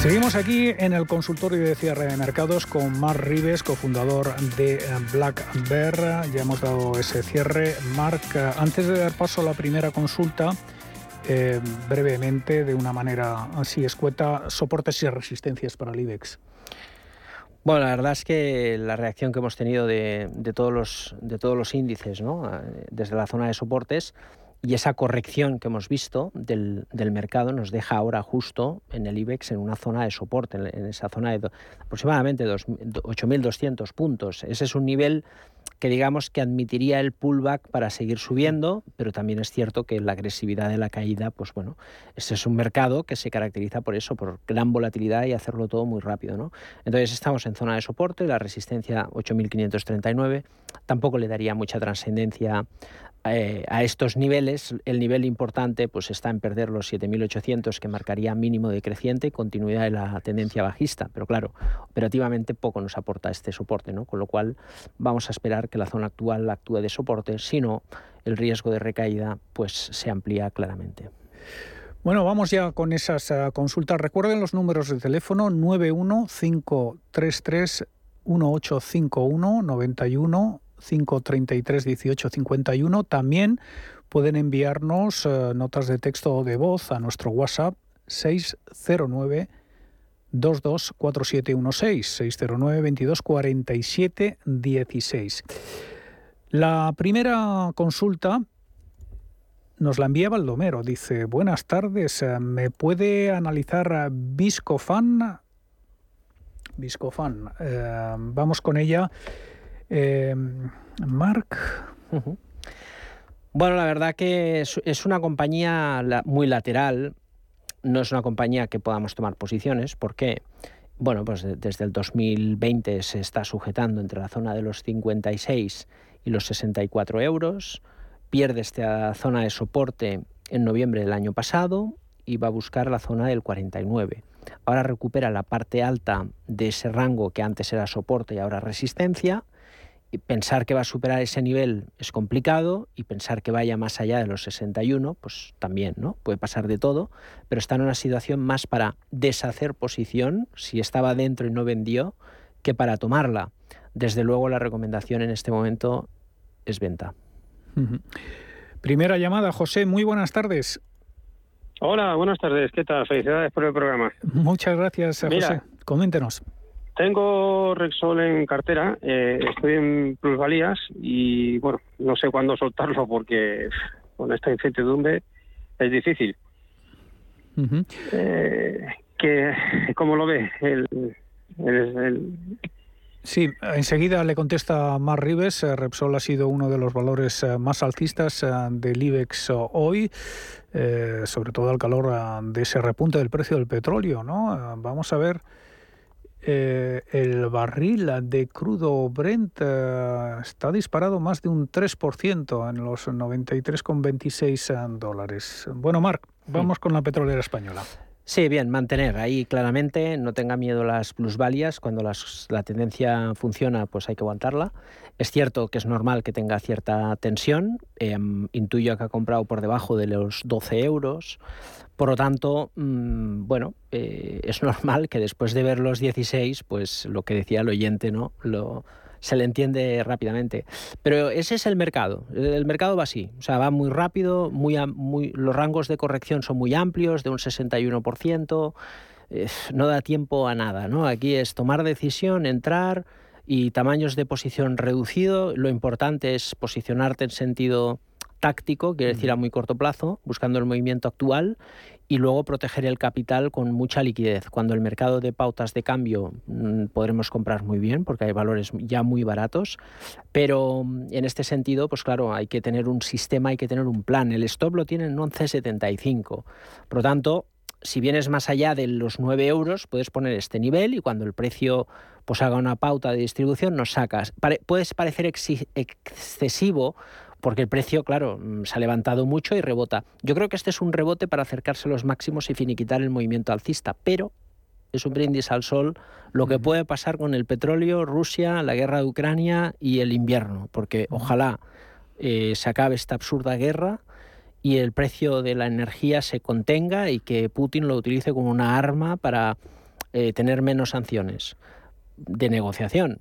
Seguimos aquí en el consultorio de cierre de mercados con Marc Rives, cofundador de Black Bear. Ya hemos dado ese cierre. Marc, antes de dar paso a la primera consulta, eh, brevemente, de una manera así escueta, soportes y resistencias para el IBEX. Bueno, la verdad es que la reacción que hemos tenido de, todos, los, de todos los índices, ¿no? desde la zona de soportes, y esa corrección que hemos visto del, mercado nos deja ahora justo en el IBEX en una zona de soporte, en, esa zona de aproximadamente 8.200 puntos. Ese es un nivel que digamos que admitiría el pullback para seguir subiendo, pero también es cierto que la agresividad de la caída, pues bueno, ese es un mercado que se caracteriza por eso, por gran volatilidad y hacerlo todo muy rápido, ¿no? Entonces estamos en zona de soporte, la resistencia 8.539, tampoco le daría mucha trascendencia eh, a estos niveles, el nivel importante pues está en perder los 7.800 que marcaría mínimo decreciente continuidad de la tendencia bajista. Pero claro, operativamente poco nos aporta este soporte, ¿no? con lo cual vamos a esperar que la zona actual actúe de soporte, si no, el riesgo de recaída pues se amplía claramente. Bueno, vamos ya con esas uh, consultas. Recuerden los números de teléfono 91533 1851 91 533 18 51. También pueden enviarnos eh, notas de texto o de voz a nuestro WhatsApp 609 224716 609 2247 16. La primera consulta nos la envía Baldomero. Dice, buenas tardes, eh, ¿me puede analizar Viscofan? Viscofan. Eh, vamos con ella. Eh, Mark. Bueno, la verdad que es, una compañía muy lateral, no es una compañía que podamos tomar posiciones, porque, bueno, pues desde el 2020 se está sujetando entre la zona de los 56 y los 64 euros, pierde esta zona de soporte en noviembre del año pasado y va a buscar la zona del 49. Ahora recupera la parte alta de ese rango que antes era soporte y ahora resistencia pensar que va a superar ese nivel es complicado y pensar que vaya más allá de los 61, pues también, ¿no? Puede pasar de todo, pero está en una situación más para deshacer posición, si estaba dentro y no vendió, que para tomarla. Desde luego la recomendación en este momento es venta. Primera llamada, José, muy buenas tardes. Hola, buenas tardes. ¿Qué tal? Felicidades por el programa. Muchas gracias, José. Coméntenos. Tengo Rexol en cartera, eh, estoy en plusvalías y bueno, no sé cuándo soltarlo porque con esta incertidumbre es difícil. eh, que, ¿Cómo lo ve? El, el, el, Sí, enseguida le contesta Mar Rives. Eh, Repsol ha sido uno de los valores eh, más alcistas eh, del IBEX hoy, sobre todo al calor de ese repunte del precio del petróleo. ¿no? Vamos a ver. El barril de crudo Brent está disparado más de un 3% en los 93,26 dólares. Bueno, Marc, vamos con la petrolera española. Sí, bien, mantener ahí claramente, no tenga miedo las plusvalias, cuando las, la tendencia funciona pues hay que aguantarla. Es cierto que es normal que tenga cierta tensión, eh, intuyo que ha comprado por debajo de los 12 euros, por lo tanto, mmm, bueno, eh, es normal que después de ver los 16, pues lo que decía el oyente, ¿no? Lo, se le entiende rápidamente. Pero ese es el mercado. El mercado va así. O sea, va muy rápido, muy, muy, los rangos de corrección son muy amplios, de un 61%. Eh, no da tiempo a nada. ¿no? Aquí es tomar decisión, entrar y tamaños de posición reducido. Lo importante es posicionarte en sentido táctico, quiere decir a muy corto plazo, buscando el movimiento actual y luego proteger el capital con mucha liquidez. Cuando el mercado de pautas de cambio mmm, podremos comprar muy bien porque hay valores ya muy baratos, pero mm, en este sentido, pues claro, hay que tener un sistema, hay que tener un plan. El stop lo tiene en 11,75. Por lo tanto, si vienes más allá de los 9 euros, puedes poner este nivel y cuando el precio pues haga una pauta de distribución, nos sacas. Pare puedes parecer excesivo porque el precio, claro, mm, se ha levantado mucho y rebota. Yo creo que este es un rebote para acercarse a los máximos y finiquitar el movimiento alcista, pero es un brindis al sol lo que puede pasar con el petróleo, Rusia, la guerra de Ucrania y el invierno, porque ojalá eh, se acabe esta absurda guerra y el precio de la energía se contenga y que Putin lo utilice como una arma para eh, tener menos sanciones de negociación.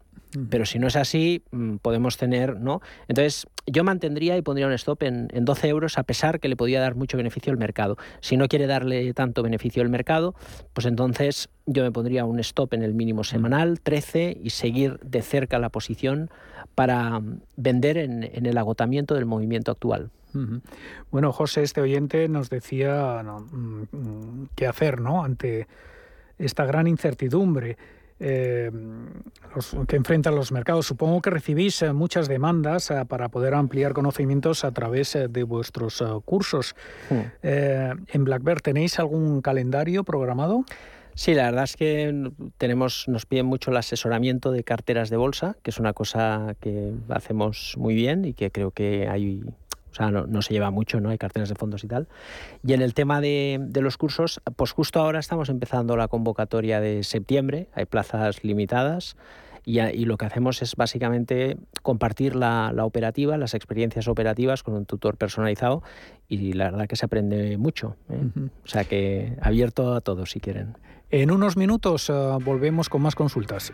Pero si no es así, mm, podemos tener, ¿no? Entonces, yo mantendría y pondría un stop en, en, 12 euros a pesar que le podía dar mucho beneficio al mercado. Si no quiere darle tanto beneficio al mercado, pues entonces yo me pondría un stop en el mínimo semanal, 13, y seguir de cerca la posición para mm, vender en, en el agotamiento del movimiento actual. Bueno, José, este oyente nos decía no, mm, qué hacer, ¿no? Ante esta gran incertidumbre eh, los, que enfrentan los mercados. Supongo que recibís eh, muchas demandas eh, para poder ampliar conocimientos a través de vuestros cursos. Hmm. ¿En Blackbird tenéis algún calendario programado? Sí, la verdad es que tenemos, nos piden mucho el asesoramiento de carteras de bolsa, que es una cosa que hacemos muy bien y que creo que hay o sea, no, no, se lleva mucho, ¿no? Hay carteras de fondos y tal. Y en el tema de, de, los cursos, pues justo ahora estamos empezando la convocatoria de septiembre, hay plazas limitadas. Y, y lo que hacemos es básicamente compartir la, la, operativa, las experiencias operativas con un tutor personalizado y la verdad que se aprende mucho. ¿eh? Uh -huh. O sea que abierto a todos si quieren. En unos minutos uh, volvemos con más consultas.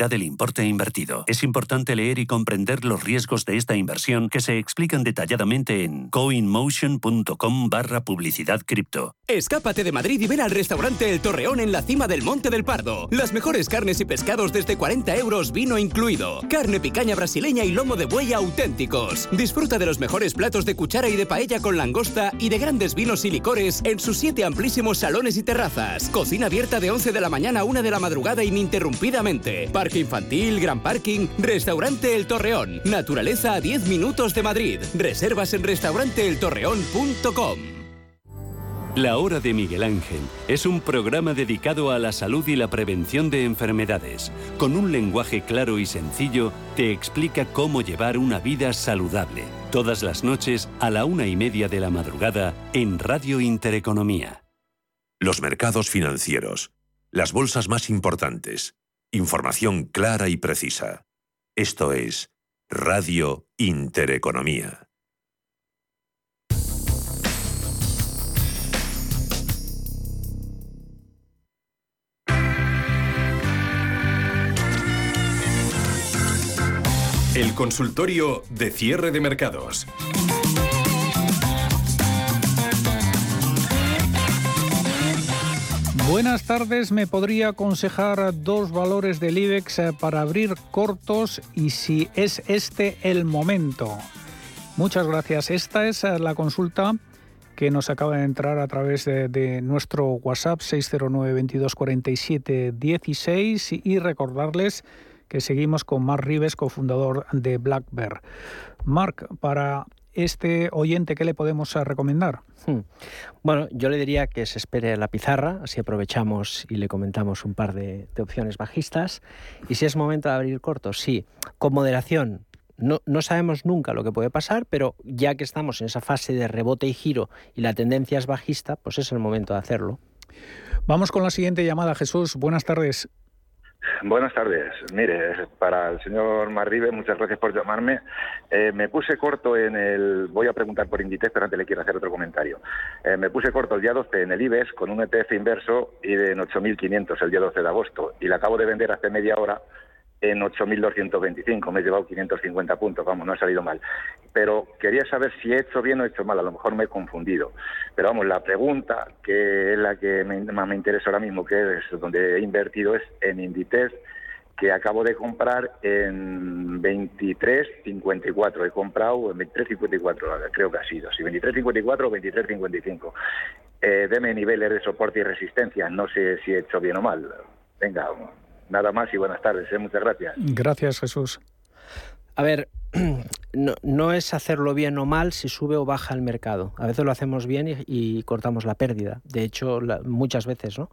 del importe invertido. Es importante leer y comprender los riesgos de esta inversión que se explican detalladamente en coinmotion.com barra publicidad cripto. Escápate de Madrid y ven al restaurante El Torreón en la cima del Monte del Pardo. Las mejores carnes y pescados desde 40 euros, vino incluido. Carne picaña brasileña y lomo de buey auténticos. Disfruta de los mejores platos de cuchara y de paella con langosta y de grandes vinos y licores en sus siete amplísimos salones y terrazas. Cocina abierta de 11 de la mañana a 1 de la madrugada ininterrumpidamente. Parque infantil, gran parking, restaurante El Torreón. Naturaleza a 10 minutos de Madrid. Reservas en restauranteeltorreón.com. La Hora de Miguel Ángel es un programa dedicado a la salud y la prevención de enfermedades. Con un lenguaje claro y sencillo, te explica cómo llevar una vida saludable. Todas las noches a la una y media de la madrugada en Radio Intereconomía. Los mercados financieros. Las bolsas más importantes. Información clara y precisa. Esto es Radio Intereconomía. El consultorio de cierre de mercados. Buenas tardes, me podría aconsejar dos valores del IBEX eh, para abrir cortos y si es este el momento. Muchas gracias. Esta es eh, la consulta que nos acaba de entrar a través de, nuestro WhatsApp 609 2247 16 y recordarles que seguimos con Mark Rives, cofundador de Black Bear. Mark, para este oyente, ¿qué le podemos eh, recomendar? Hmm. Bueno, yo le diría que se espere a la pizarra, así aprovechamos y le comentamos un par de, de opciones bajistas. Y si es momento de abrir cortos, sí, con moderación. No, no, sabemos nunca lo que puede pasar, pero ya que estamos en esa fase de rebote y giro y la tendencia es bajista, pues es el momento de hacerlo. Vamos con la siguiente llamada, Jesús. Buenas tardes. Buenas tardes. Mire, para el señor Marribe, muchas gracias por llamarme. Eh, me puse corto en el. Voy a preguntar por Inditex, pero antes le quiero hacer otro comentario. Eh, me puse corto el día 12 en el IBEX con un ETF inverso y de en 8.500 el día 12 de agosto. Y la acabo de vender hace media hora en 8.225. Me he llevado 550 puntos, vamos, no ha salido mal. Pero quería saber si he hecho bien o he hecho mal, a lo mejor me he confundido. Pero vamos, la pregunta que es la que más me interesa ahora mismo, que es donde he invertido, es en Inditex, que acabo de comprar en 23.54. He comprado en 23.54, creo que ha sido, si 23.54 o 23.55. Eh, deme niveles de soporte y resistencia, no sé si he hecho bien o mal. Venga, nada más y buenas tardes. ¿eh? Muchas gracias. Gracias, Jesús. A ver, <clears throat> no, no, es hacerlo bien o mal si sube o baja el mercado. A veces lo hacemos bien y, y cortamos la pérdida. De hecho, la, muchas veces, ¿no?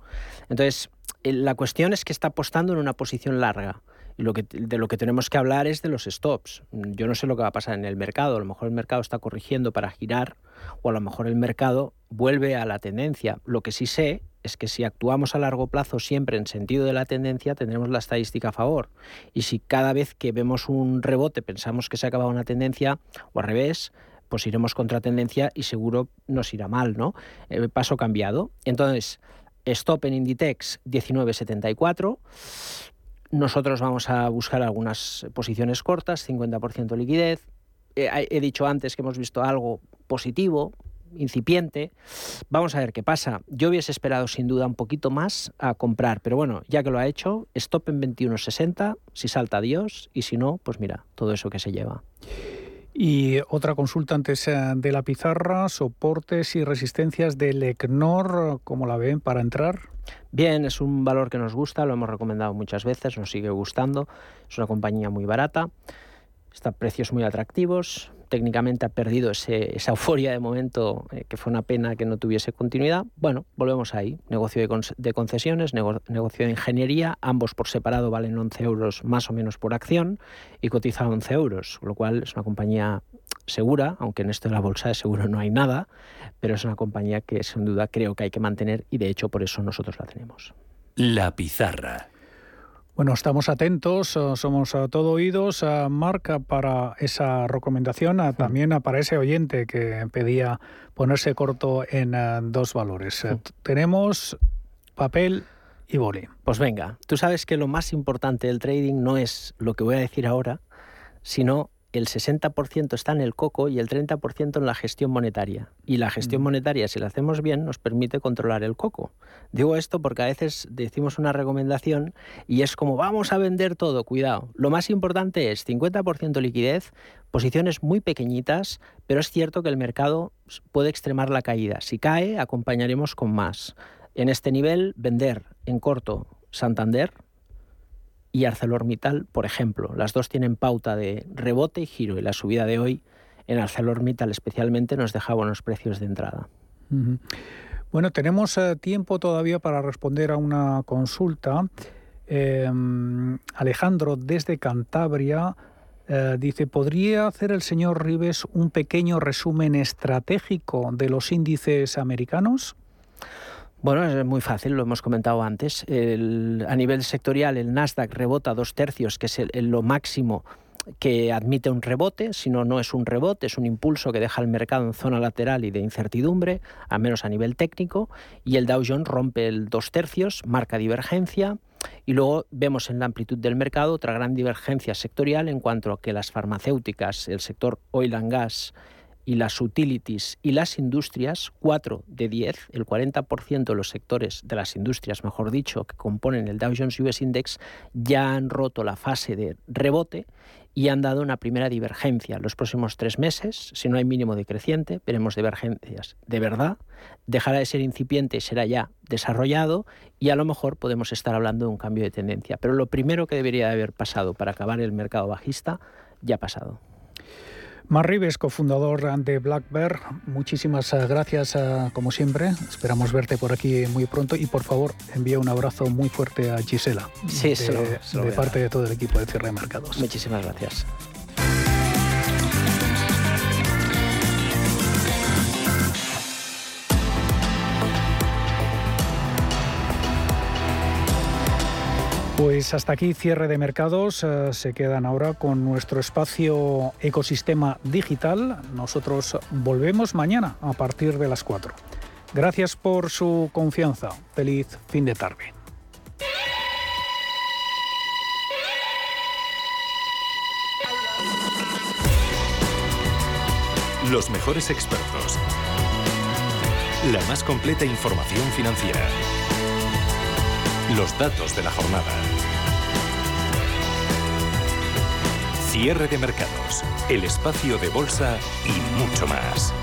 Entonces, la cuestión es que está apostando en una posición larga. Y lo que, de lo que tenemos que hablar es de los stops. Yo no sé lo que va a pasar en el mercado. A lo mejor el mercado está corrigiendo para girar o a lo mejor el mercado vuelve a la tendencia. Lo que sí sé es que si actuamos a largo plazo siempre en sentido de la tendencia, tendremos la estadística a favor. Y si cada vez que vemos un rebote pensamos que se ha acabado una tendencia, o al revés, pues iremos contra tendencia y seguro nos irá mal, ¿no? Eh, paso cambiado. Entonces, stop en Inditex 1974. Nosotros vamos a buscar algunas posiciones cortas, 50% liquidez. Eh, he dicho antes que hemos visto algo positivo, incipiente. Vamos a ver qué pasa. Yo hubiese esperado sin duda un poquito más a comprar, pero bueno, ya que lo ha hecho, stop en 21.60, si salta Dios y si no, pues mira, todo eso que se lleva. Y otra consulta antes eh, de la pizarra, soportes y resistencias del ECNOR, ¿cómo la ven para entrar? Bien, es un valor que nos gusta, lo hemos recomendado muchas veces, nos sigue gustando, es una compañía muy barata, está a precios muy atractivos, técnicamente ha perdido ese, esa euforia de momento, eh, que fue una pena que no tuviese continuidad. Bueno, volvemos ahí. Negocio de, con de concesiones, nego negocio de ingeniería, ambos por separado valen 11 euros más o menos por acción y cotiza 11 euros, lo cual es una compañía segura, aunque en esto de la bolsa de seguro no hay nada, pero es una compañía que sin duda creo que hay que mantener y de hecho por eso nosotros la tenemos. La pizarra. Bueno, estamos atentos, eh, somos a todo oídos, a Marca para esa recomendación, también para ese oyente que pedía ponerse corto en dos valores. Tenemos papel y boli. Pues venga, tú sabes que lo más importante del trading no es lo que voy a decir ahora, sino el 60% está en el coco y el 30% en la gestión monetaria. Y la gestión mm. monetaria, si la hacemos bien, nos permite controlar el coco. Digo esto porque a veces decimos una recomendación y es como vamos a vender todo, cuidado. Lo más importante es 50% liquidez, posiciones muy pequeñitas, pero es cierto que el mercado puede extremar la caída. Si cae, acompañaremos con más. En este nivel, vender en corto Santander, y ArcelorMittal, por ejemplo. Las dos tienen pauta de rebote y giro y la subida de hoy en ArcelorMittal especialmente nos deja buenos precios de entrada. Bueno, tenemos eh, tiempo todavía para responder a una consulta. Em, Alejandro, desde Cantabria, eh, dice, ¿podría hacer el señor Rives un pequeño resumen estratégico de los índices americanos? Bueno, es muy fácil, lo hemos comentado antes. a nivel sectorial, el Nasdaq rebota dos tercios, que es lo máximo que admite un rebote, si no, no es un rebote, es un impulso que deja el mercado en zona lateral y de incertidumbre, al menos a nivel técnico, y el Dow Jones rompe el dos tercios, marca divergencia, y luego vemos en la amplitud del mercado otra gran divergencia sectorial en cuanto a que las farmacéuticas, el sector oil and gas, y las utilities y las industrias, 4 de 10, el 40% de los sectores de las industrias, mejor dicho, que componen el Dow Jones US Index, ya han roto la fase de rebote y han dado una primera divergencia. Los próximos tres meses, si no hay mínimo decreciente, veremos divergencias de verdad, dejará de ser incipiente y será ya desarrollado y a lo mejor podemos estar hablando de un cambio de tendencia. Pero lo primero que debería de haber pasado para acabar el mercado bajista ya ha pasado. Mar Rives, cofundador de Black Bear, muchísimas eh, gracias eh, como siempre. Esperamos verte por aquí muy pronto y por favor envía un abrazo muy fuerte a Gisela. Sí, de, de parte de todo el equipo de Cierre de Mercados. Muchísimas gracias. Pues hasta aquí cierre de mercados. Eh, se quedan ahora con nuestro espacio ecosistema digital. Nosotros volvemos mañana a partir de las 4. Gracias por su confianza. Feliz fin de tarde. Los mejores expertos. La más completa información financiera. Los datos de la jornada. Cierre de mercados, el espacio de bolsa y mucho más.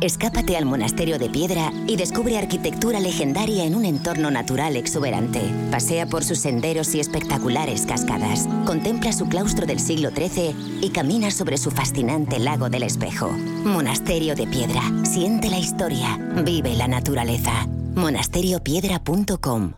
Escápate al monasterio de piedra y descubre arquitectura legendaria en un entorno natural exuberante. Pasea por sus senderos y espectaculares cascadas. Contempla su claustro del siglo XIII y camina sobre su fascinante lago del espejo. Monasterio de piedra. Siente la historia. Vive la naturaleza. monasteriopiedra.com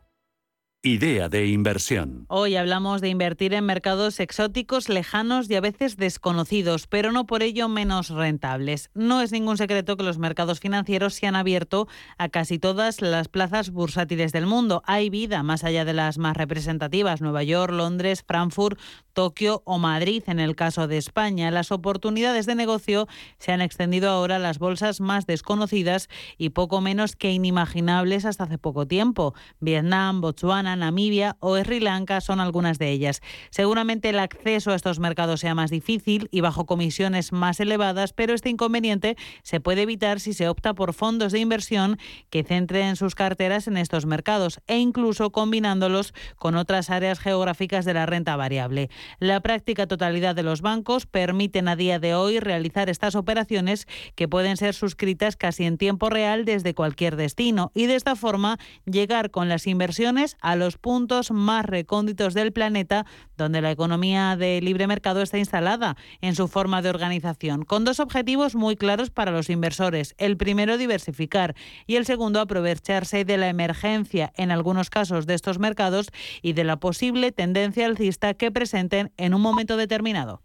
Idea de inversión. Hoy hablamos de invertir en mercados exóticos, lejanos y a veces desconocidos, pero no por ello menos rentables. No es ningún secreto que los mercados financieros se han abierto a casi todas las plazas bursátiles del mundo. Hay vida más allá de las más representativas, Nueva York, Londres, Frankfurt, Tokio o Madrid. En el caso de España, las oportunidades de negocio se han extendido ahora a las bolsas más desconocidas y poco menos que inimaginables hasta hace poco tiempo. Vietnam, Namibia o Sri Lanka son algunas de ellas. Seguramente el acceso a estos mercados sea más difícil y bajo comisiones más elevadas, pero este inconveniente se puede evitar si se opta por fondos de inversión que centren sus carteras en estos mercados e incluso combinándolos con otras áreas geográficas de la renta variable. La práctica totalidad de los bancos permiten a día de hoy realizar estas operaciones que pueden ser suscritas casi en tiempo real desde cualquier destino y de esta forma llegar con las inversiones a los puntos más recónditos del planeta donde la economía de libre mercado está instalada en su forma de organización, con dos objetivos muy claros para los inversores. El primero, diversificar y el segundo, aprovecharse de la emergencia en algunos casos de estos mercados y de la posible tendencia alcista que presenten en un momento determinado.